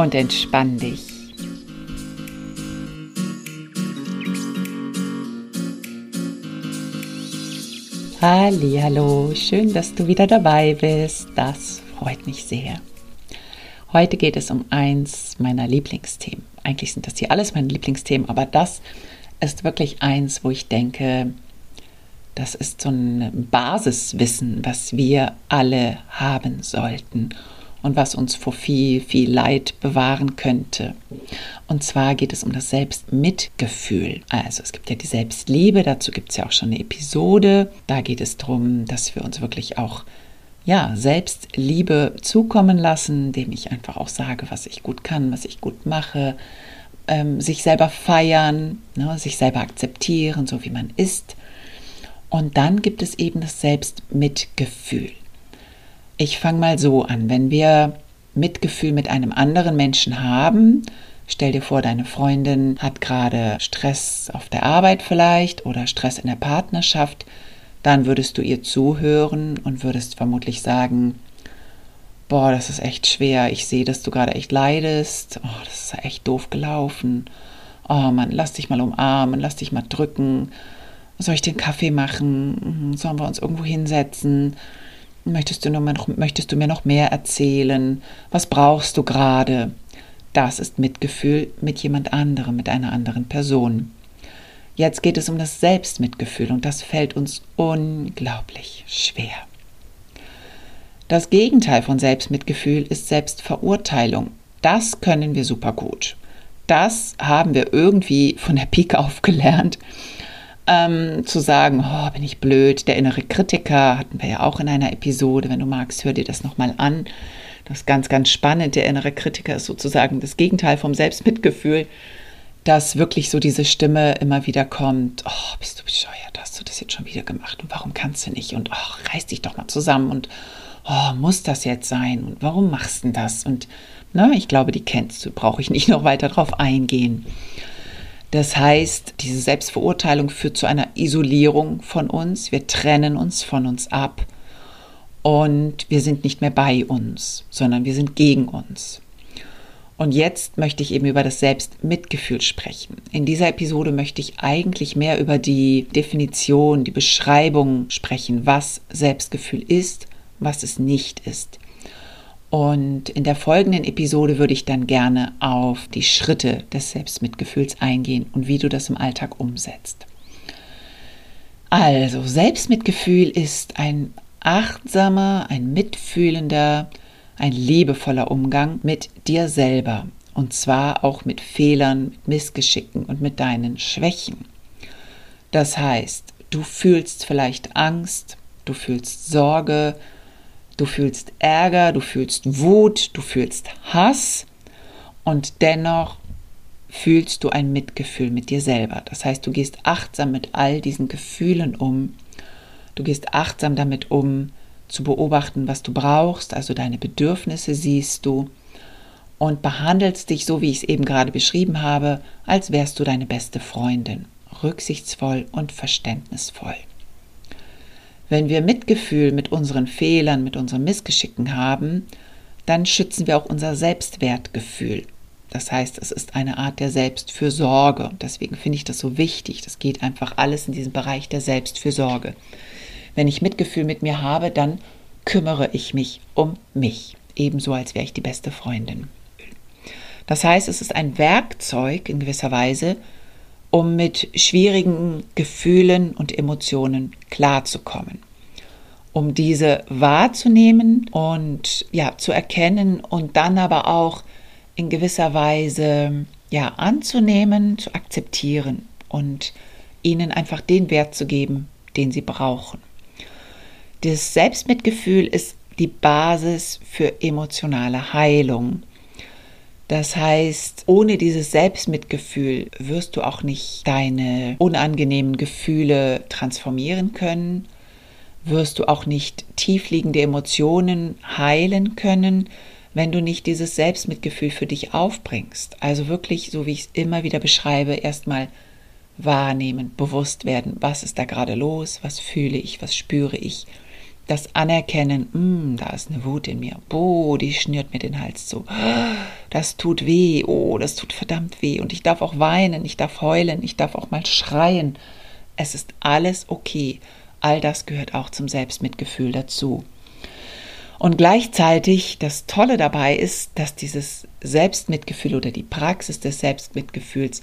Und entspann dich. Hallo, schön, dass du wieder dabei bist. Das freut mich sehr. Heute geht es um eins meiner Lieblingsthemen. Eigentlich sind das hier alles meine Lieblingsthemen, aber das ist wirklich eins, wo ich denke, das ist so ein Basiswissen, was wir alle haben sollten und was uns vor viel, viel Leid bewahren könnte. Und zwar geht es um das Selbstmitgefühl. Also es gibt ja die Selbstliebe, dazu gibt es ja auch schon eine Episode. Da geht es darum, dass wir uns wirklich auch ja, Selbstliebe zukommen lassen, indem ich einfach auch sage, was ich gut kann, was ich gut mache, ähm, sich selber feiern, ne, sich selber akzeptieren, so wie man ist. Und dann gibt es eben das Selbstmitgefühl. Ich fange mal so an, wenn wir Mitgefühl mit einem anderen Menschen haben, stell dir vor, deine Freundin hat gerade Stress auf der Arbeit vielleicht oder Stress in der Partnerschaft, dann würdest du ihr zuhören und würdest vermutlich sagen, boah, das ist echt schwer, ich sehe, dass du gerade echt leidest, oh, das ist echt doof gelaufen, oh Mann, lass dich mal umarmen, lass dich mal drücken, soll ich den Kaffee machen, sollen wir uns irgendwo hinsetzen, möchtest du, noch, möchtest du mir noch mehr erzählen, was brauchst du gerade? Das ist Mitgefühl mit jemand anderem, mit einer anderen Person. Jetzt geht es um das Selbstmitgefühl und das fällt uns unglaublich schwer. Das Gegenteil von Selbstmitgefühl ist Selbstverurteilung. Das können wir super gut. Das haben wir irgendwie von der Pike auf gelernt. Ähm, zu sagen, oh, bin ich blöd, der innere Kritiker hatten wir ja auch in einer Episode. Wenn du magst, hör dir das nochmal an. Das ist ganz, ganz spannend. Der innere Kritiker ist sozusagen das Gegenteil vom Selbstmitgefühl dass wirklich so diese Stimme immer wieder kommt, oh, bist du bescheuert, hast du das jetzt schon wieder gemacht und warum kannst du nicht und oh, reiß dich doch mal zusammen und oh, muss das jetzt sein und warum machst du das und ne, ich glaube, die kennst du, brauche ich nicht noch weiter drauf eingehen. Das heißt, diese Selbstverurteilung führt zu einer Isolierung von uns, wir trennen uns von uns ab und wir sind nicht mehr bei uns, sondern wir sind gegen uns. Und jetzt möchte ich eben über das Selbstmitgefühl sprechen. In dieser Episode möchte ich eigentlich mehr über die Definition, die Beschreibung sprechen, was Selbstgefühl ist, was es nicht ist. Und in der folgenden Episode würde ich dann gerne auf die Schritte des Selbstmitgefühls eingehen und wie du das im Alltag umsetzt. Also, Selbstmitgefühl ist ein achtsamer, ein mitfühlender, ein liebevoller Umgang mit dir selber. Und zwar auch mit Fehlern, mit Missgeschicken und mit deinen Schwächen. Das heißt, du fühlst vielleicht Angst, du fühlst Sorge, du fühlst Ärger, du fühlst Wut, du fühlst Hass und dennoch fühlst du ein Mitgefühl mit dir selber. Das heißt, du gehst achtsam mit all diesen Gefühlen um. Du gehst achtsam damit um, zu beobachten, was du brauchst, also deine Bedürfnisse siehst du und behandelst dich so, wie ich es eben gerade beschrieben habe, als wärst du deine beste Freundin, rücksichtsvoll und verständnisvoll. Wenn wir Mitgefühl mit unseren Fehlern, mit unseren Missgeschicken haben, dann schützen wir auch unser Selbstwertgefühl. Das heißt, es ist eine Art der Selbstfürsorge. Deswegen finde ich das so wichtig. Das geht einfach alles in diesem Bereich der Selbstfürsorge. Wenn ich Mitgefühl mit mir habe, dann kümmere ich mich um mich, ebenso als wäre ich die beste Freundin. Das heißt, es ist ein Werkzeug in gewisser Weise, um mit schwierigen Gefühlen und Emotionen klarzukommen, um diese wahrzunehmen und ja zu erkennen und dann aber auch in gewisser Weise ja anzunehmen, zu akzeptieren und ihnen einfach den Wert zu geben, den sie brauchen. Das Selbstmitgefühl ist die Basis für emotionale Heilung. Das heißt, ohne dieses Selbstmitgefühl wirst du auch nicht deine unangenehmen Gefühle transformieren können, wirst du auch nicht tiefliegende Emotionen heilen können, wenn du nicht dieses Selbstmitgefühl für dich aufbringst. Also wirklich, so wie ich es immer wieder beschreibe, erstmal wahrnehmen, bewusst werden, was ist da gerade los, was fühle ich, was spüre ich das Anerkennen, mm, da ist eine Wut in mir, boah, die schnürt mir den Hals zu, das tut weh, oh, das tut verdammt weh und ich darf auch weinen, ich darf heulen, ich darf auch mal schreien. Es ist alles okay. All das gehört auch zum Selbstmitgefühl dazu. Und gleichzeitig das Tolle dabei ist, dass dieses Selbstmitgefühl oder die Praxis des Selbstmitgefühls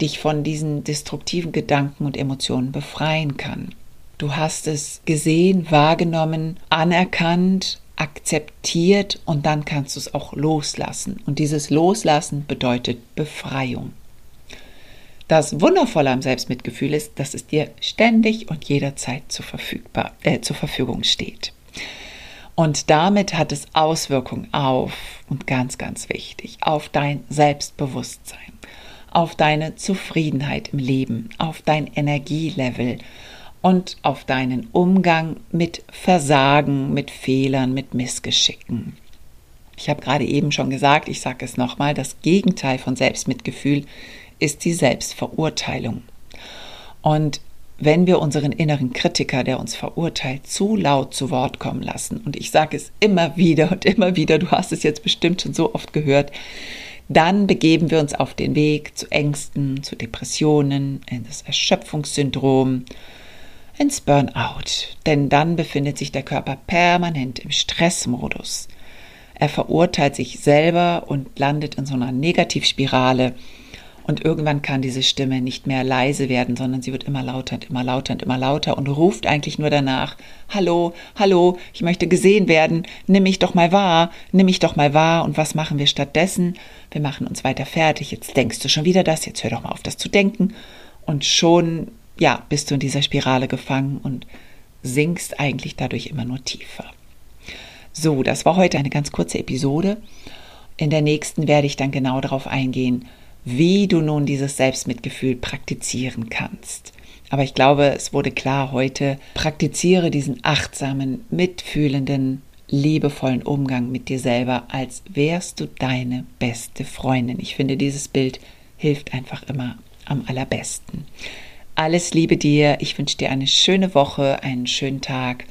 dich von diesen destruktiven Gedanken und Emotionen befreien kann. Du hast es gesehen, wahrgenommen, anerkannt, akzeptiert und dann kannst du es auch loslassen. Und dieses Loslassen bedeutet Befreiung. Das Wundervolle am Selbstmitgefühl ist, dass es dir ständig und jederzeit zur, verfügbar, äh, zur Verfügung steht. Und damit hat es Auswirkungen auf, und ganz, ganz wichtig, auf dein Selbstbewusstsein, auf deine Zufriedenheit im Leben, auf dein Energielevel und auf deinen Umgang mit Versagen, mit Fehlern, mit Missgeschicken. Ich habe gerade eben schon gesagt, ich sage es nochmal, das Gegenteil von Selbstmitgefühl ist die Selbstverurteilung. Und wenn wir unseren inneren Kritiker, der uns verurteilt, zu laut zu Wort kommen lassen, und ich sage es immer wieder und immer wieder, du hast es jetzt bestimmt schon so oft gehört, dann begeben wir uns auf den Weg zu Ängsten, zu Depressionen, in das Erschöpfungssyndrom, ins Burnout, denn dann befindet sich der Körper permanent im Stressmodus. Er verurteilt sich selber und landet in so einer Negativspirale. Und irgendwann kann diese Stimme nicht mehr leise werden, sondern sie wird immer lauter und immer lauter und immer lauter und ruft eigentlich nur danach, Hallo, hallo, ich möchte gesehen werden, nimm mich doch mal wahr, nimm mich doch mal wahr. Und was machen wir stattdessen? Wir machen uns weiter fertig. Jetzt denkst du schon wieder das, jetzt hör doch mal auf, das zu denken. Und schon ja, bist du in dieser Spirale gefangen und sinkst eigentlich dadurch immer nur tiefer. So, das war heute eine ganz kurze Episode. In der nächsten werde ich dann genau darauf eingehen, wie du nun dieses Selbstmitgefühl praktizieren kannst. Aber ich glaube, es wurde klar heute, praktiziere diesen achtsamen, mitfühlenden, liebevollen Umgang mit dir selber, als wärst du deine beste Freundin. Ich finde, dieses Bild hilft einfach immer am allerbesten. Alles Liebe dir. Ich wünsche dir eine schöne Woche, einen schönen Tag.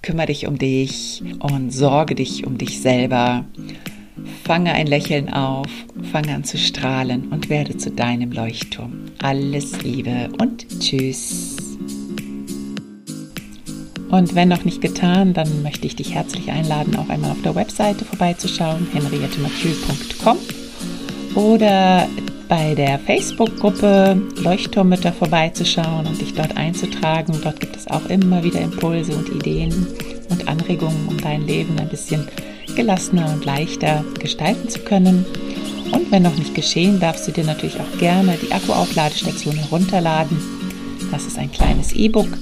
Kümmere dich um dich und sorge dich um dich selber. Fange ein Lächeln auf, fange an zu strahlen und werde zu deinem Leuchtturm. Alles Liebe und Tschüss. Und wenn noch nicht getan, dann möchte ich dich herzlich einladen, auch einmal auf der Webseite vorbeizuschauen, henriettemathieu.com oder bei der Facebook-Gruppe Leuchtturmmütter vorbeizuschauen und dich dort einzutragen. Dort gibt es auch immer wieder Impulse und Ideen und Anregungen, um dein Leben ein bisschen gelassener und leichter gestalten zu können. Und wenn noch nicht geschehen, darfst du dir natürlich auch gerne die Akkuaufladestation herunterladen. Das ist ein kleines E-Book,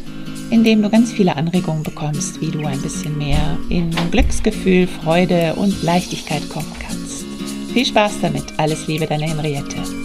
in dem du ganz viele Anregungen bekommst, wie du ein bisschen mehr in Glücksgefühl, Freude und Leichtigkeit kommen kannst. Viel Spaß damit. Alles Liebe, deine Henriette.